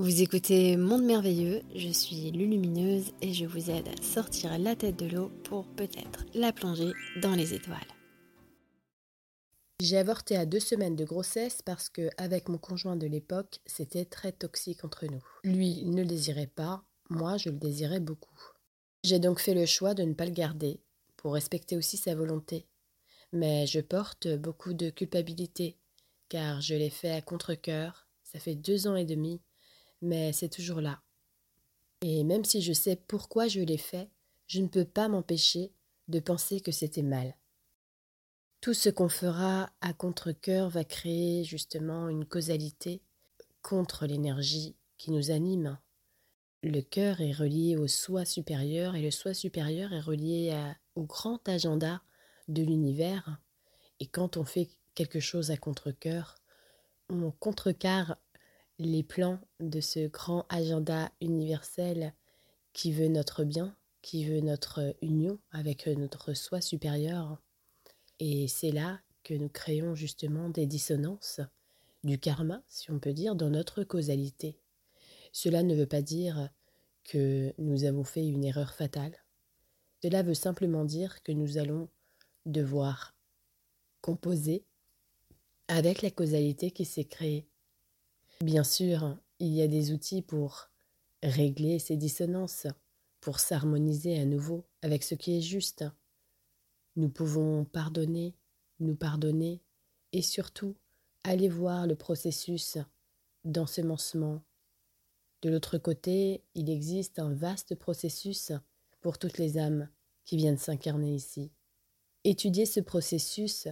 Vous écoutez Monde Merveilleux, je suis Lulumineuse et je vous aide à sortir la tête de l'eau pour peut-être la plonger dans les étoiles. J'ai avorté à deux semaines de grossesse parce que, avec mon conjoint de l'époque, c'était très toxique entre nous. Lui ne le désirait pas, moi je le désirais beaucoup. J'ai donc fait le choix de ne pas le garder, pour respecter aussi sa volonté. Mais je porte beaucoup de culpabilité, car je l'ai fait à contre-coeur, ça fait deux ans et demi, mais c'est toujours là. Et même si je sais pourquoi je l'ai fait, je ne peux pas m'empêcher de penser que c'était mal. Tout ce qu'on fera à contre-coeur va créer justement une causalité contre l'énergie qui nous anime. Le cœur est relié au soi supérieur et le soi supérieur est relié au grand agenda de l'univers. Et quand on fait quelque chose à contre-coeur, on contrecarre les plans de ce grand agenda universel qui veut notre bien, qui veut notre union avec notre soi supérieur. Et c'est là que nous créons justement des dissonances, du karma, si on peut dire, dans notre causalité. Cela ne veut pas dire que nous avons fait une erreur fatale. Cela veut simplement dire que nous allons devoir composer avec la causalité qui s'est créée. Bien sûr, il y a des outils pour régler ces dissonances, pour s'harmoniser à nouveau avec ce qui est juste, nous pouvons pardonner, nous pardonner et surtout aller voir le processus d'ensemencement. De l'autre côté, il existe un vaste processus pour toutes les âmes qui viennent s'incarner ici. Étudier ce processus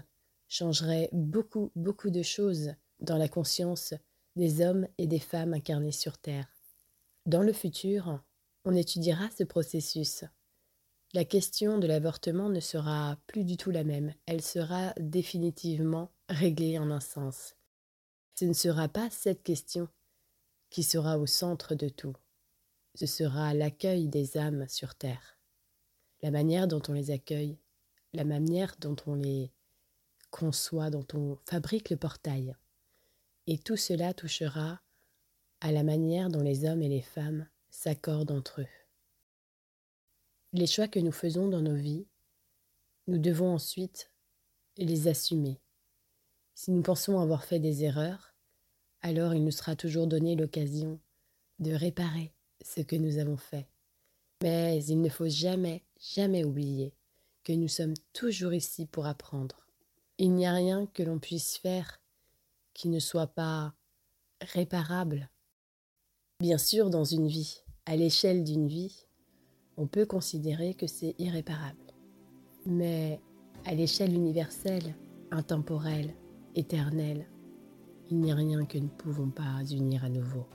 changerait beaucoup, beaucoup de choses dans la conscience des hommes et des femmes incarnés sur Terre. Dans le futur, on étudiera ce processus la question de l'avortement ne sera plus du tout la même, elle sera définitivement réglée en un sens. Ce ne sera pas cette question qui sera au centre de tout, ce sera l'accueil des âmes sur Terre, la manière dont on les accueille, la manière dont on les conçoit, dont on fabrique le portail. Et tout cela touchera à la manière dont les hommes et les femmes s'accordent entre eux. Les choix que nous faisons dans nos vies, nous devons ensuite les assumer. Si nous pensons avoir fait des erreurs, alors il nous sera toujours donné l'occasion de réparer ce que nous avons fait. Mais il ne faut jamais, jamais oublier que nous sommes toujours ici pour apprendre. Il n'y a rien que l'on puisse faire qui ne soit pas réparable. Bien sûr, dans une vie, à l'échelle d'une vie, on peut considérer que c'est irréparable. Mais à l'échelle universelle, intemporelle, éternelle, il n'y a rien que nous ne pouvons pas unir à nouveau.